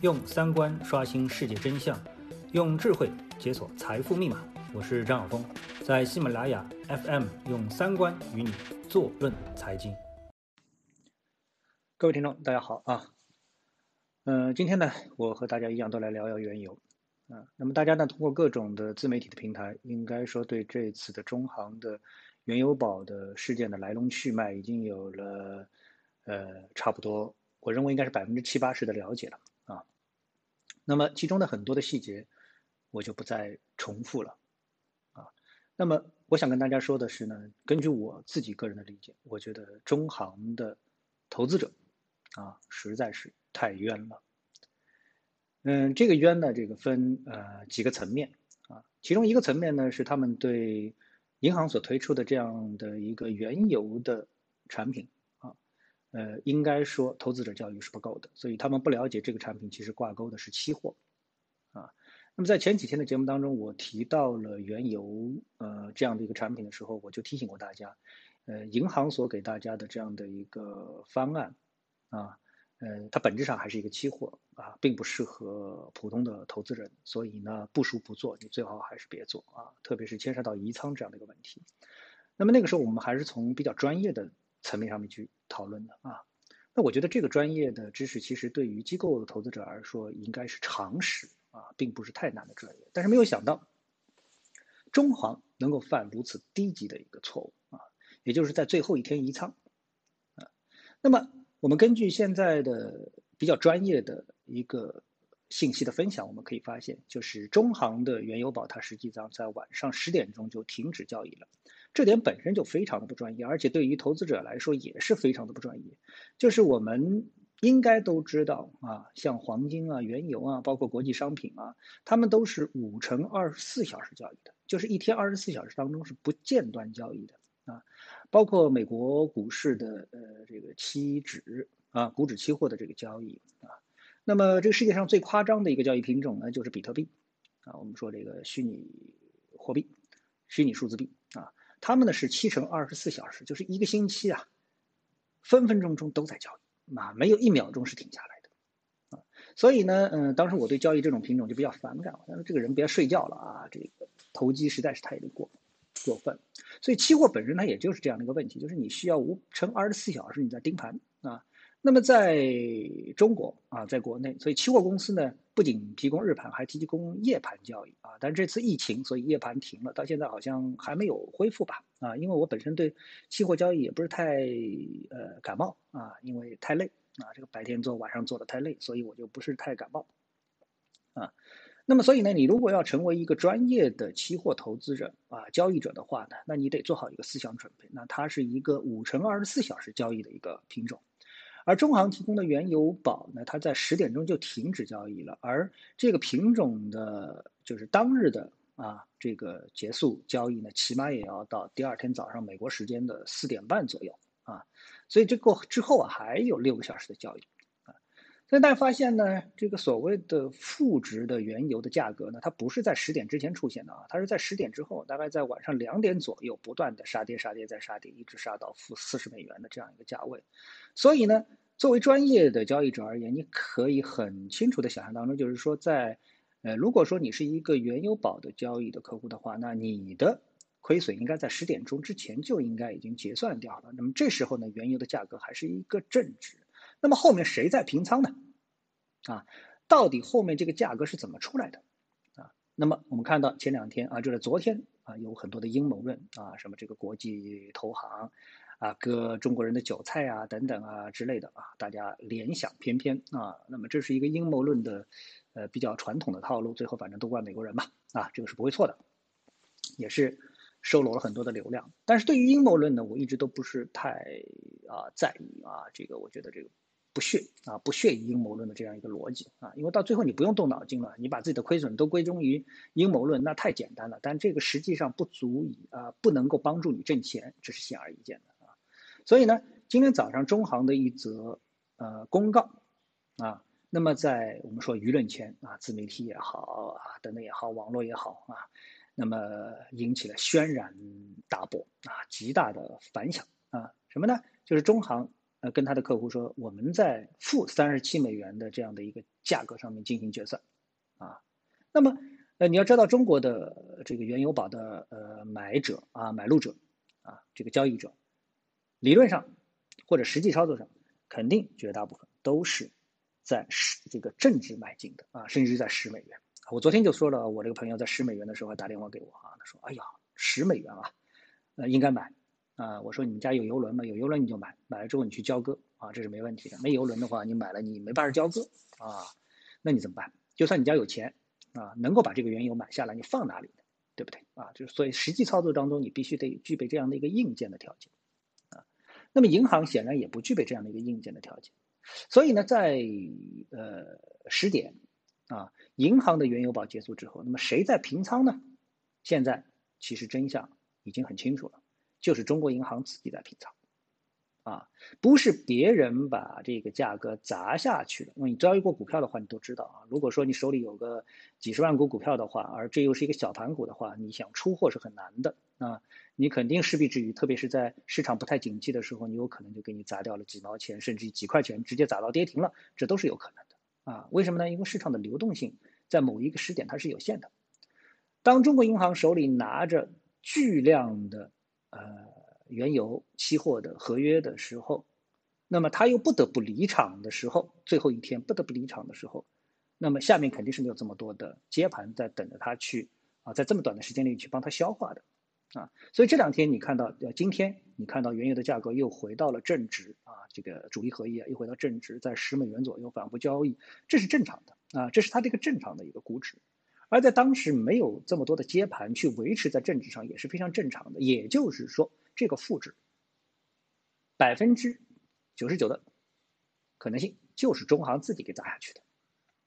用三观刷新世界真相，用智慧解锁财富密码。我是张晓峰，在喜马拉雅 FM 用三观与你坐论财经。各位听众，大家好啊。嗯，今天呢，我和大家一样都来聊聊原油啊。那么大家呢，通过各种的自媒体的平台，应该说对这次的中航的原油宝的事件的来龙去脉已经有了呃差不多。我认为应该是百分之七八十的了解了啊，那么其中的很多的细节我就不再重复了啊。那么我想跟大家说的是呢，根据我自己个人的理解，我觉得中行的投资者啊实在是太冤了。嗯，这个冤呢，这个分呃几个层面啊，其中一个层面呢是他们对银行所推出的这样的一个原油的产品。呃，应该说投资者教育是不够的，所以他们不了解这个产品其实挂钩的是期货，啊，那么在前几天的节目当中，我提到了原油呃这样的一个产品的时候，我就提醒过大家，呃，银行所给大家的这样的一个方案，啊，呃，它本质上还是一个期货啊，并不适合普通的投资人，所以呢，不熟不做，你最好还是别做啊，特别是牵涉到移仓这样的一个问题。那么那个时候我们还是从比较专业的。层面上面去讨论的啊，那我觉得这个专业的知识其实对于机构的投资者来说应该是常识啊，并不是太难的专业。但是没有想到，中行能够犯如此低级的一个错误啊，也就是在最后一天移仓啊。那么我们根据现在的比较专业的一个信息的分享，我们可以发现，就是中行的原油宝它实际上在晚上十点钟就停止交易了。这点本身就非常的不专业，而且对于投资者来说也是非常的不专业。就是我们应该都知道啊，像黄金啊、原油啊，包括国际商品啊，他们都是五乘二十四小时交易的，就是一天二十四小时当中是不间断交易的啊。包括美国股市的呃这个期指啊，股指期货的这个交易啊。那么这个世界上最夸张的一个交易品种呢，就是比特币啊。我们说这个虚拟货币、虚拟数字币啊。他们呢是七乘二十四小时，就是一个星期啊，分分钟钟都在交易，啊，没有一秒钟是停下来的，啊，所以呢，嗯，当时我对交易这种品种就比较反感，我说这个人别睡觉了啊，这个投机实在是太过过分，所以期货本身它也就是这样的一个问题，就是你需要五乘二十四小时你在盯盘啊。那么在中国啊，在国内，所以期货公司呢不仅提供日盘，还提供夜盘交易啊。但这次疫情，所以夜盘停了，到现在好像还没有恢复吧？啊，因为我本身对期货交易也不是太呃感冒啊，因为太累啊，这个白天做晚上做的太累，所以我就不是太感冒啊。那么所以呢，你如果要成为一个专业的期货投资者啊交易者的话呢，那你得做好一个思想准备，那它是一个五乘二十四小时交易的一个品种。而中航提供的原油宝呢，它在十点钟就停止交易了，而这个品种的，就是当日的啊，这个结束交易呢，起码也要到第二天早上美国时间的四点半左右啊，所以这过之后啊，还有六个小时的交易，所以大家发现呢，这个所谓的负值的原油的价格呢，它不是在十点之前出现的啊，它是在十点之后，大概在晚上两点左右不断的杀跌杀跌再杀跌，一直杀到负四十美元的这样一个价位，所以呢。作为专业的交易者而言，你可以很清楚的想象当中，就是说，在，呃，如果说你是一个原油宝的交易的客户的话，那你的亏损应该在十点钟之前就应该已经结算掉了。那么这时候呢，原油的价格还是一个正值。那么后面谁在平仓呢？啊，到底后面这个价格是怎么出来的？啊，那么我们看到前两天啊，就是昨天啊，有很多的阴谋论啊，什么这个国际投行。啊，割中国人的韭菜啊，等等啊之类的啊，大家联想翩翩啊。那么这是一个阴谋论的，呃，比较传统的套路。最后反正都怪美国人嘛，啊，这个是不会错的，也是收罗了很多的流量。但是对于阴谋论呢，我一直都不是太啊在意啊。这个我觉得这个不屑啊，不屑于阴谋论的这样一个逻辑啊，因为到最后你不用动脑筋了，你把自己的亏损都归功于阴谋论，那太简单了。但这个实际上不足以啊，不能够帮助你挣钱，这是显而易见的啊。所以呢，今天早上中行的一则呃公告啊，那么在我们说舆论圈啊，自媒体也好啊，等等也好，网络也好啊，那么引起了轩然大波啊，极大的反响啊，什么呢？就是中行呃跟他的客户说，我们在负三十七美元的这样的一个价格上面进行决算啊。那么呃，你要知道中国的这个原油宝的呃买者啊买入者啊这个交易者，理论上或者实际操作上，肯定绝大部分都是在十这个正值买进的啊，甚至在十美元。我昨天就说了，我这个朋友在十美元的时候还打电话给我啊，他说：“哎呀，十美元啊，呃，应该买啊。”我说：“你们家有游轮吗？有游轮你就买，买了之后你去交割啊，这是没问题的。没游轮的话，你买了你没办法交割啊，那你怎么办？就算你家有钱啊，能够把这个原油买下来，你放哪里呢？对不对啊？就是所以实际操作当中，你必须得具备这样的一个硬件的条件啊。那么银行显然也不具备这样的一个硬件的条件，所以呢，在呃十点。啊，银行的原油宝结束之后，那么谁在平仓呢？现在其实真相已经很清楚了，就是中国银行自己在平仓。啊，不是别人把这个价格砸下去的。因为你交易过股票的话，你都知道啊。如果说你手里有个几十万股股票的话，而这又是一个小盘股的话，你想出货是很难的啊。你肯定势必之余，特别是在市场不太景气的时候，你有可能就给你砸掉了几毛钱，甚至几块钱，直接砸到跌停了，这都是有可能的。啊，为什么呢？因为市场的流动性在某一个时点它是有限的。当中国银行手里拿着巨量的呃原油期货的合约的时候，那么他又不得不离场的时候，最后一天不得不离场的时候，那么下面肯定是没有这么多的接盘在等着他去啊，在这么短的时间内去帮他消化的。啊，所以这两天你看到，呃，今天你看到原油的价格又回到了正值啊，这个主力合约又回到正值，在十美元左右反复交易，这是正常的啊，这是它这个正常的一个估值，而在当时没有这么多的接盘去维持在政治上也是非常正常的，也就是说这个负值百分之九十九的可能性就是中行自己给砸下去的。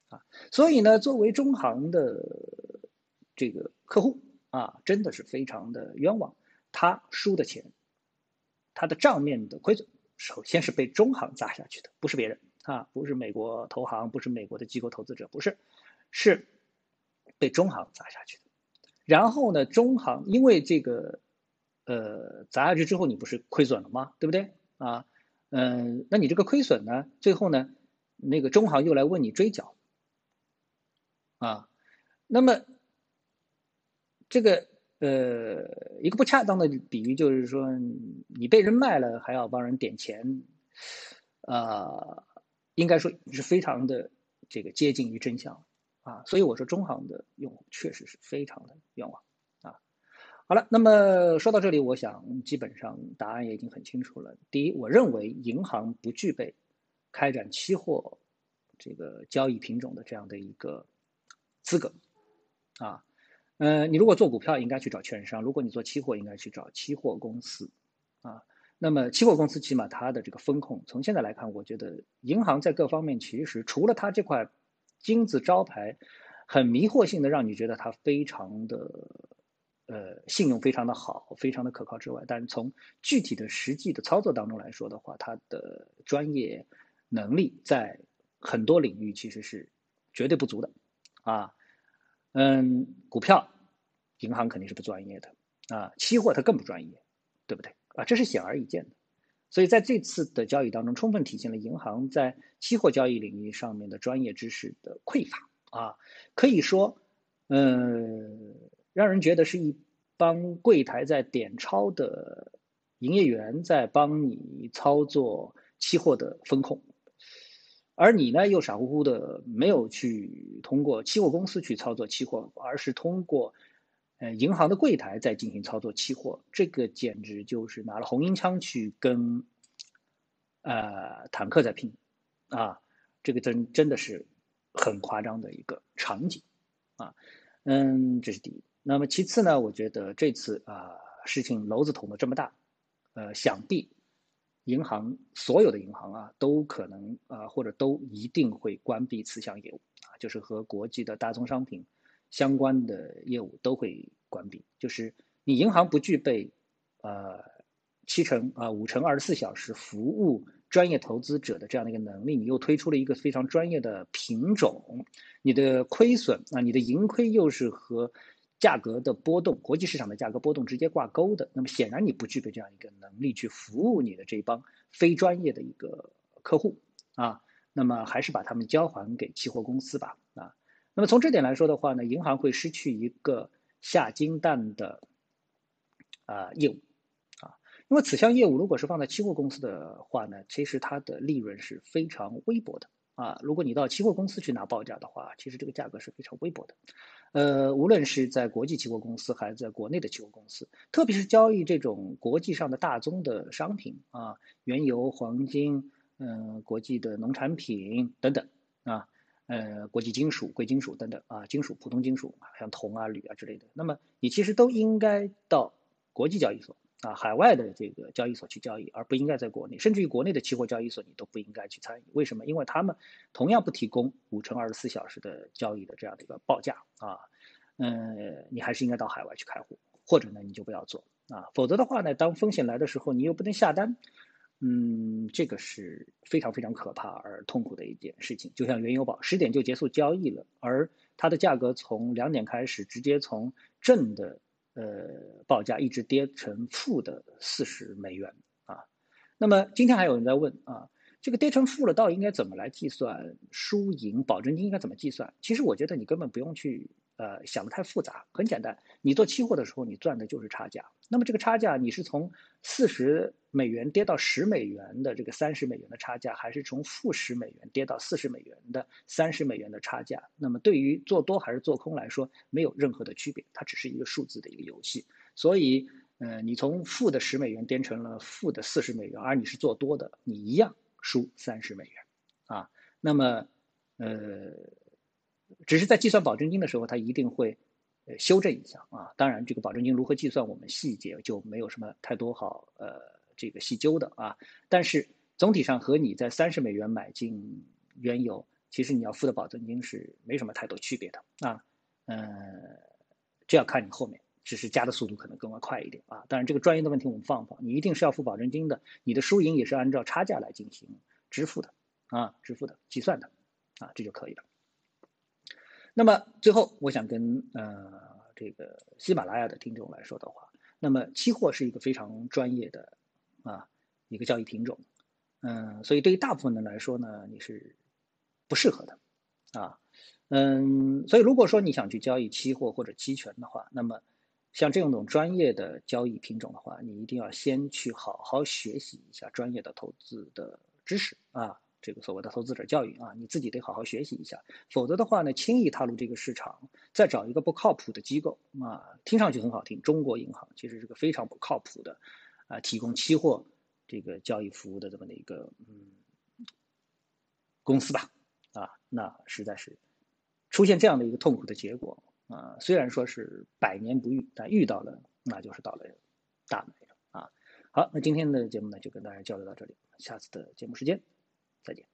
啊，所以呢，作为中行的这个客户。啊，真的是非常的冤枉，他输的钱，他的账面的亏损，首先是被中行砸下去的，不是别人。啊，不是美国投行，不是美国的机构投资者，不是，是被中行砸下去的。然后呢，中行因为这个，呃，砸下去之后，你不是亏损了吗？对不对？啊，嗯，那你这个亏损呢，最后呢，那个中行又来问你追缴，啊，那么。这个呃，一个不恰当的比喻就是说，你被人卖了还要帮人点钱，啊，应该说是非常的这个接近于真相啊。所以我说中行的用户确实是非常的冤枉啊。好了，那么说到这里，我想基本上答案也已经很清楚了。第一，我认为银行不具备开展期货这个交易品种的这样的一个资格啊。呃，你如果做股票，应该去找券商；如果你做期货，应该去找期货公司，啊，那么期货公司起码它的这个风控，从现在来看，我觉得银行在各方面其实除了它这块金字招牌，很迷惑性的让你觉得它非常的，呃，信用非常的好，非常的可靠之外，但从具体的实际的操作当中来说的话，它的专业能力在很多领域其实是绝对不足的，啊。嗯，股票，银行肯定是不专业的啊，期货它更不专业，对不对啊？这是显而易见的。所以在这次的交易当中，充分体现了银行在期货交易领域上面的专业知识的匮乏啊。可以说，嗯，让人觉得是一帮柜台在点钞的营业员在帮你操作期货的风控。而你呢，又傻乎乎的没有去通过期货公司去操作期货，而是通过，呃，银行的柜台在进行操作期货，这个简直就是拿了红缨枪去跟，呃，坦克在拼，啊，这个真真的是很夸张的一个场景，啊，嗯，这是第一。那么其次呢，我觉得这次啊，事情篓子捅的这么大，呃，想必。银行所有的银行啊，都可能啊，或者都一定会关闭此项业务啊，就是和国际的大宗商品相关的业务都会关闭。就是你银行不具备呃七乘啊五乘二十四小时服务专业投资者的这样的一个能力，你又推出了一个非常专业的品种，你的亏损啊，你的盈亏又是和。价格的波动，国际市场的价格波动直接挂钩的，那么显然你不具备这样一个能力去服务你的这帮非专业的一个客户啊，那么还是把他们交还给期货公司吧。那么从这点来说的话呢，银行会失去一个下金蛋的啊业务啊，因为此项业务如果是放在期货公司的话呢，其实它的利润是非常微薄的啊。如果你到期货公司去拿报价的话，其实这个价格是非常微薄的。呃，无论是在国际期货公司还是在国内的期货公司，特别是交易这种国际上的大宗的商品啊，原油、黄金，嗯，国际的农产品等等啊，呃，国际金属、贵金属等等啊，金属、普通金属，像铜啊、铝啊之类的，那么你其实都应该到国际交易所啊，海外的这个交易所去交易，而不应该在国内，甚至于国内的期货交易所你都不应该去参与。为什么？因为他们同样不提供五乘二十四小时的交易的这样的一个报价啊，嗯，你还是应该到海外去开户，或者呢你就不要做啊，否则的话呢，当风险来的时候，你又不能下单，嗯，这个是非常非常可怕而痛苦的一件事情。就像原油宝十点就结束交易了，而它的价格从两点开始直接从正的。呃，报价一直跌成负的四十美元啊。那么今天还有人在问啊，这个跌成负了，到底应该怎么来计算输赢保证金应该怎么计算？其实我觉得你根本不用去。呃，想的太复杂，很简单。你做期货的时候，你赚的就是差价。那么这个差价，你是从四十美元跌到十美元的这个三十美元的差价，还是从负十美元跌到四十美元的三十美元的差价？那么对于做多还是做空来说，没有任何的区别，它只是一个数字的一个游戏。所以，呃，你从负的十美元跌成了负的四十美元，而你是做多的，你一样输三十美元啊。那么，呃。只是在计算保证金的时候，它一定会呃修正一下啊。当然，这个保证金如何计算，我们细节就没有什么太多好呃这个细究的啊。但是总体上和你在三十美元买进原油，其实你要付的保证金是没什么太多区别的啊。嗯，这要看你后面，只是加的速度可能更快一点啊。当然，这个专业的问题我们放放，你一定是要付保证金的，你的输赢也是按照差价来进行支付的啊，支付的计算的啊，这就可以了。那么最后，我想跟呃这个喜马拉雅的听众来说的话，那么期货是一个非常专业的啊一个交易品种，嗯，所以对于大部分人来说呢，你是不适合的啊，嗯，所以如果说你想去交易期货或者期权的话，那么像这种专业的交易品种的话，你一定要先去好好学习一下专业的投资的知识啊。这个所谓的投资者教育啊，你自己得好好学习一下，否则的话呢，轻易踏入这个市场，再找一个不靠谱的机构啊，听上去很好听，中国银行其实是个非常不靠谱的啊，提供期货这个交易服务的这么的一个嗯公司吧啊，那实在是出现这样的一个痛苦的结果啊，虽然说是百年不遇，但遇到了那就是倒了大霉了啊。好，那今天的节目呢就跟大家交流到这里，下次的节目时间。再见。